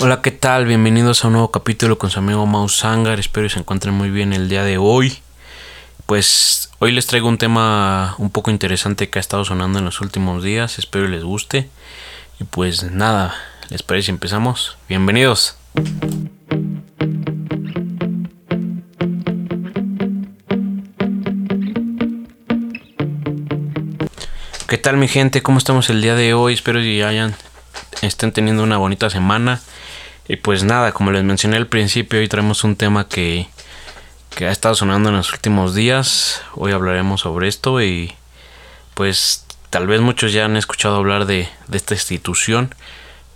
Hola, ¿qué tal? Bienvenidos a un nuevo capítulo con su amigo Mouse Sangar. Espero que se encuentren muy bien el día de hoy. Pues hoy les traigo un tema un poco interesante que ha estado sonando en los últimos días. Espero les guste. Y pues nada, ¿les parece empezamos? Bienvenidos. ¿Qué tal mi gente? ¿Cómo estamos el día de hoy? Espero que hayan estén teniendo una bonita semana. Y pues nada, como les mencioné al principio, hoy traemos un tema que, que ha estado sonando en los últimos días. Hoy hablaremos sobre esto y pues tal vez muchos ya han escuchado hablar de, de esta institución,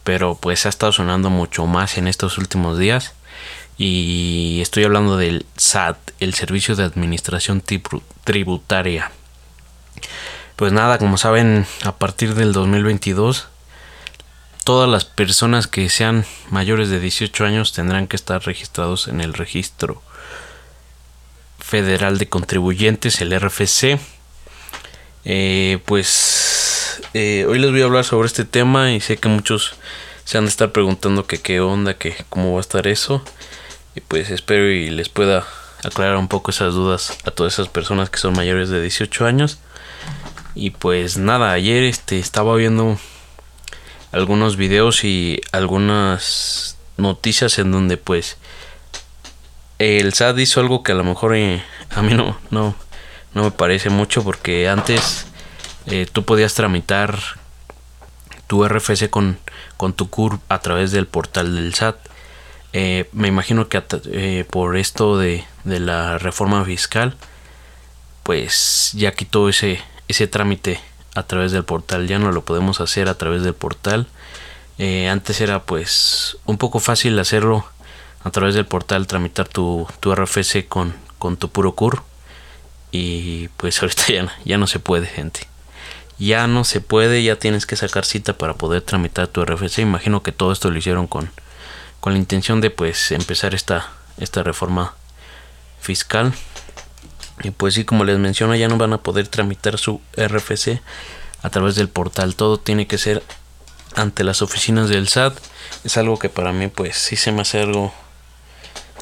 pero pues ha estado sonando mucho más en estos últimos días. Y estoy hablando del SAT, el Servicio de Administración Tributaria. Pues nada, como saben, a partir del 2022 todas las personas que sean mayores de 18 años tendrán que estar registrados en el registro federal de contribuyentes, el RFC. Eh, pues eh, hoy les voy a hablar sobre este tema y sé que muchos se han de estar preguntando que qué onda, que cómo va a estar eso. Y pues espero y les pueda aclarar un poco esas dudas a todas esas personas que son mayores de 18 años. Y pues nada, ayer este estaba viendo algunos videos y algunas noticias en donde pues el SAT hizo algo que a lo mejor eh, a mí no, no, no me parece mucho porque antes eh, tú podías tramitar tu RFC con, con tu CUR a través del portal del SAT. Eh, me imagino que por esto de, de, la reforma fiscal pues ya quitó ese, ese trámite a través del portal, ya no lo podemos hacer a través del portal. Eh, antes era pues un poco fácil hacerlo a través del portal, tramitar tu, tu RFC con, con tu puro CUR. Y pues ahorita ya, ya no se puede, gente. Ya no se puede, ya tienes que sacar cita para poder tramitar tu RFC. Imagino que todo esto lo hicieron con, con la intención de pues empezar esta, esta reforma fiscal. Y pues sí, como les menciono, ya no van a poder tramitar su RFC a través del portal. Todo tiene que ser ante las oficinas del SAT. Es algo que para mí pues sí se me hace algo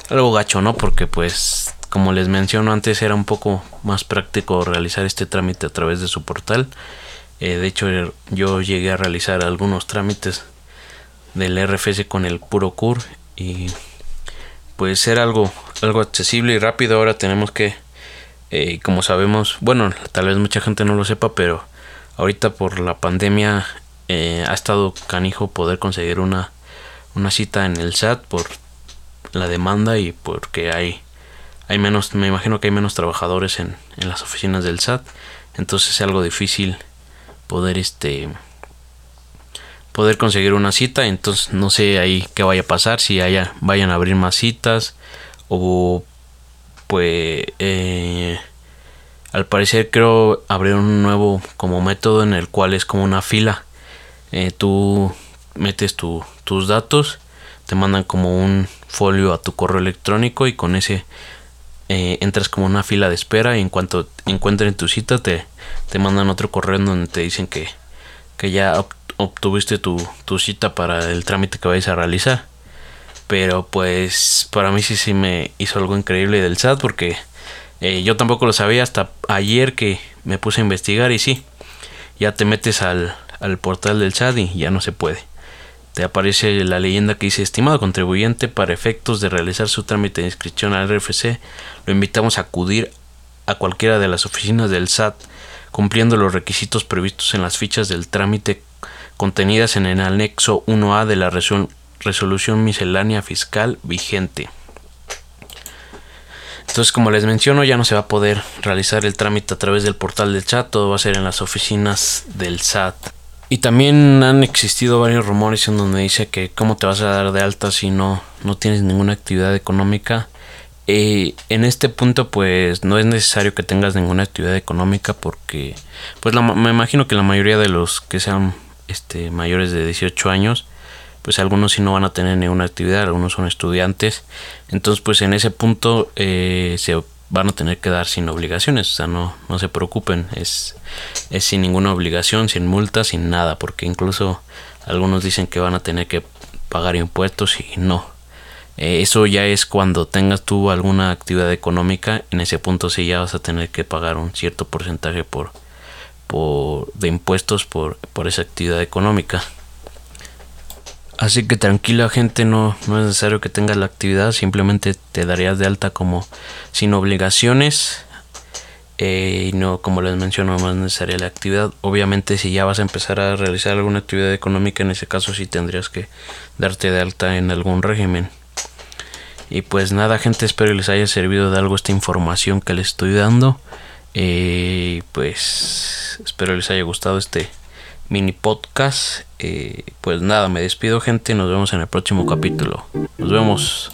algo gacho, ¿no? Porque pues como les menciono antes era un poco más práctico realizar este trámite a través de su portal. Eh, de hecho yo llegué a realizar algunos trámites del RFC con el puro CUR y pues era algo algo accesible y rápido. Ahora tenemos que eh, como sabemos, bueno, tal vez mucha gente no lo sepa, pero ahorita por la pandemia eh, ha estado canijo poder conseguir una, una cita en el SAT por la demanda y porque hay, hay menos, me imagino que hay menos trabajadores en, en las oficinas del SAT, entonces es algo difícil poder este poder conseguir una cita, entonces no sé ahí qué vaya a pasar, si haya, vayan a abrir más citas o pues eh, al parecer creo abrir un nuevo como método en el cual es como una fila. Eh, tú metes tus datos te mandan como un folio a tu correo electrónico y con ese eh, entras como una fila de espera y en cuanto encuentren tu cita te, te mandan otro correo donde te dicen que, que ya obtuviste tu, tu cita para el trámite que vais a realizar pero pues para mí sí sí me hizo algo increíble del SAT porque eh, yo tampoco lo sabía hasta ayer que me puse a investigar y sí, ya te metes al, al portal del SAT y ya no se puede. Te aparece la leyenda que dice, estimado contribuyente, para efectos de realizar su trámite de inscripción al RFC, lo invitamos a acudir a cualquiera de las oficinas del SAT, cumpliendo los requisitos previstos en las fichas del trámite contenidas en el anexo 1A de la resolución resolución miscelánea fiscal vigente. Entonces, como les menciono, ya no se va a poder realizar el trámite a través del portal del chat, todo va a ser en las oficinas del SAT. Y también han existido varios rumores en donde dice que cómo te vas a dar de alta si no, no tienes ninguna actividad económica. Eh, en este punto pues no es necesario que tengas ninguna actividad económica porque pues me imagino que la mayoría de los que sean este, mayores de 18 años pues algunos sí no van a tener ninguna actividad, algunos son estudiantes, entonces pues en ese punto eh, se van a tener que dar sin obligaciones, o sea, no, no se preocupen, es, es sin ninguna obligación, sin multa, sin nada, porque incluso algunos dicen que van a tener que pagar impuestos y no. Eh, eso ya es cuando tengas tú alguna actividad económica, en ese punto sí ya vas a tener que pagar un cierto porcentaje por, por de impuestos por, por esa actividad económica. Así que tranquila gente, no, no es necesario que tengas la actividad, simplemente te darías de alta como sin obligaciones eh, y no como les menciono no es necesaria la actividad. Obviamente si ya vas a empezar a realizar alguna actividad económica, en ese caso sí tendrías que darte de alta en algún régimen. Y pues nada gente, espero les haya servido de algo esta información que les estoy dando. Eh, pues espero les haya gustado este mini podcast. Eh, pues nada, me despido gente, nos vemos en el próximo capítulo. Nos vemos.